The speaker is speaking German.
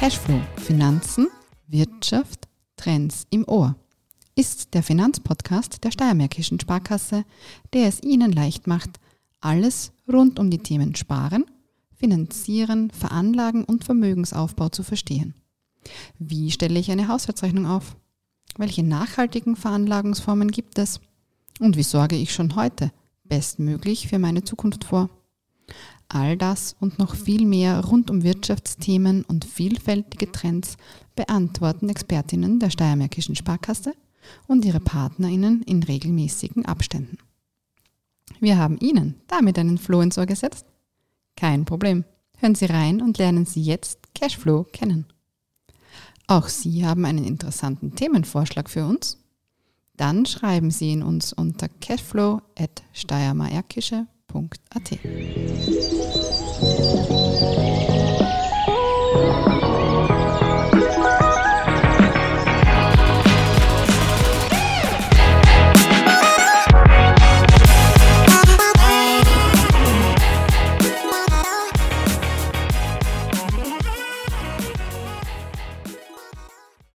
Cashflow, Finanzen, Wirtschaft, Trends im Ohr ist der Finanzpodcast der Steiermärkischen Sparkasse, der es Ihnen leicht macht, alles rund um die Themen Sparen, Finanzieren, Veranlagen und Vermögensaufbau zu verstehen. Wie stelle ich eine Haushaltsrechnung auf? Welche nachhaltigen Veranlagungsformen gibt es? Und wie sorge ich schon heute bestmöglich für meine Zukunft vor? All das und noch viel mehr rund um Wirtschaftsthemen und vielfältige Trends beantworten Expertinnen der Steiermärkischen Sparkasse und ihre Partnerinnen in regelmäßigen Abständen. Wir haben Ihnen damit einen Floh ins Ohr gesetzt? Kein Problem. Hören Sie rein und lernen Sie jetzt Cashflow kennen. Auch Sie haben einen interessanten Themenvorschlag für uns? Dann schreiben Sie ihn uns unter cashflow.steiermarkische.at.